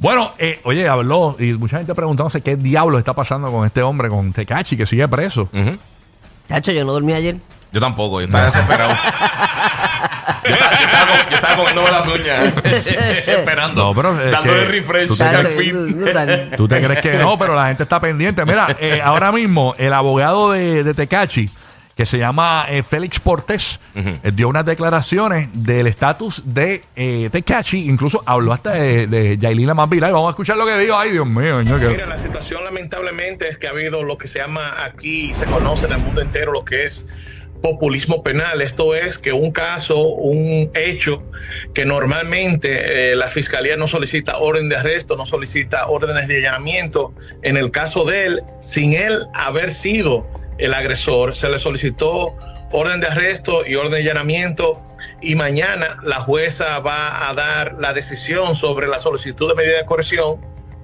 Bueno, eh, oye, habló y mucha gente preguntándose qué diablo está pasando con este hombre, con Tecachi, que sigue preso. Ujú. Chacho, yo no dormí ayer. Yo tampoco, yo estaba desesperado. yo, estaba, yo estaba com- yo estaba comiéndome las uñas. esperando. No, pero es dándole que refresh tú te- al Chacho, feed. ¿Tú te crees que no? Pero la gente está pendiente. Mira, eh, ahora mismo el abogado de, de Tecachi, que se llama eh, Félix Portés, eh, dio unas declaraciones del estatus de eh, Tecachi. Incluso habló hasta de, de Yailin la más viral. Vamos a escuchar lo que dijo. Ay, Dios mío. señor, Mira, la situación lamentablemente es que ha habido lo que se llama aquí, se conoce en el mundo entero, lo que es populismo penal. Esto es que un caso, un hecho que normalmente eh, la fiscalía no solicita orden de arresto, no solicita órdenes de allanamiento. En el caso de él, sin él haber sido el agresor, se le solicitó orden de arresto y orden de allanamiento. Y mañana la jueza va a dar la decisión sobre la solicitud de medida de coerción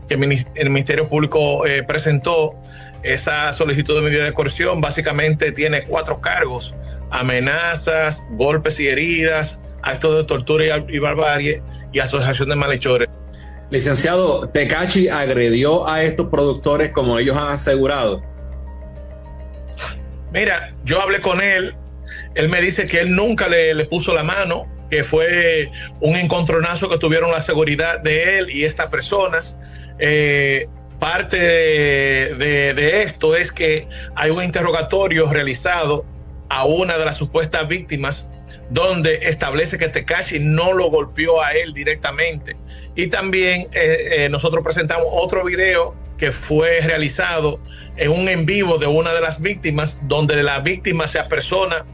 que el minis- el Ministerio Público eh, presentó. Esa solicitud de medida de coerción básicamente tiene cuatro cargos: amenazas, golpes y heridas, actos de tortura y, y barbarie y asociación de malhechores. Licenciado, Tecachi agredió a estos productores como ellos han asegurado. Mira, yo hablé con él, él me dice que él nunca le, le puso la mano, que fue un encontronazo que tuvieron la seguridad de él y estas personas. Eh, parte de, esto es que hay un interrogatorio realizado a una de las supuestas víctimas donde establece que Tekashi no lo golpeó a él directamente. Y también eh, eh, nosotros presentamos otro video que fue realizado en un en vivo de una de las víctimas, donde la víctima se apersona,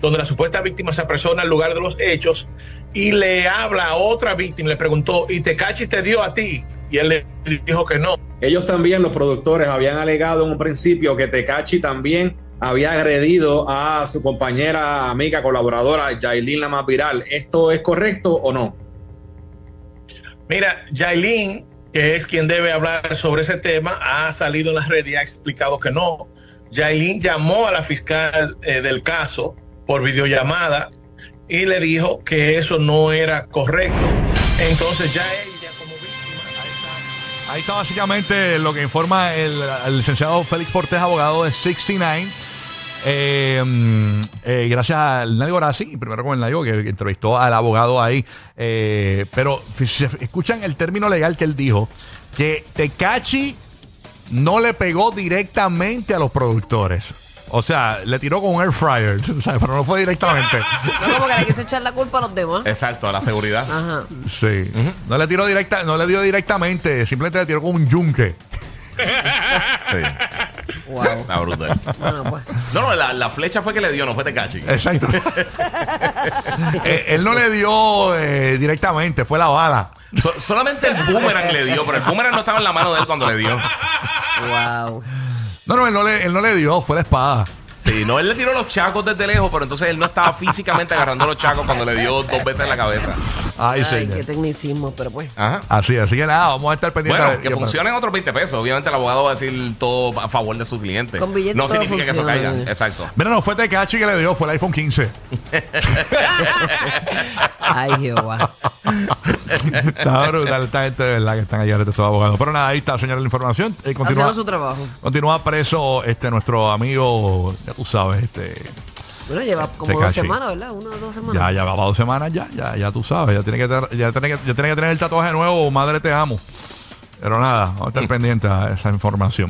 donde la supuesta víctima se apersona al lugar de los hechos y le habla a otra víctima, le preguntó, ¿y Tekashi te dio a ti? Y él le dijo que no. Ellos también, los productores, habían alegado en un principio que Tecachi también había agredido a su compañera, amiga, colaboradora, Yailin la más viral. ¿Esto es correcto o no? Mira, Yailin, que es quien debe hablar sobre ese tema, ha salido en las redes y ha explicado que no. Yailin llamó a la fiscal eh, del caso por videollamada y le dijo que eso no era correcto. Entonces ya ella como víctima, ahí está. Ahí está básicamente lo que informa el, el licenciado Félix Portés, abogado de 69. Eh, mm, eh, gracias al Nadio Horaci, primero con el Nadio que, que entrevistó al abogado ahí. Eh, pero si se escuchan el término legal que él dijo, que Tecachi no le pegó directamente a los productores. O sea, le tiró con un air fryer, ¿sabes? pero no fue directamente. No como que le quiso echar la culpa a los demás. Exacto, a la seguridad. Ajá. Sí. No le tiró directa, no le dio directamente, simplemente le tiró con un yunque. Sí, Wow. está brutal. Bueno, pues. No, no, la, la flecha fue que le dio, no fue Tecachi. Exacto. Eh, él no le dio eh, directamente, fue la bala. So- solamente el boomerang le dio, pero el boomerang no estaba en la mano de él cuando le dio. Wow. No, no, él no le, él no le dio, fue la espada. Sí, no, él le tiró los chacos desde lejos, pero entonces él no estaba físicamente agarrando los chacos cuando le dio dos veces en la cabeza. Ay, Ay, señor. qué tecnicismo, pero pues. Ajá. Así, así que nada, vamos a estar pendientes. Bueno, de- que funcionen otros 20 pesos. Obviamente el abogado va a decir todo a favor de su cliente. Con billetes no todo significa que eso caiga. Exacto. Mira, no fue Tecachi que le dio, fue el iPhone 15. Ay, Jehová. está brutal esta gente de verdad que están allá estos abogados. Pero nada, ahí está, señora, la información. Eh, continúa, su trabajo. continúa preso este nuestro amigo, ya tú sabes, este. Bueno, lleva como Se dos semanas, ¿verdad? Una o dos semanas. Ya, ya va para dos semanas ya, ya, ya tú sabes, ya tiene que tener, ya tiene que, ya tiene que tener el tatuaje nuevo, madre te amo. Pero nada, vamos a estar pendientes a esa información.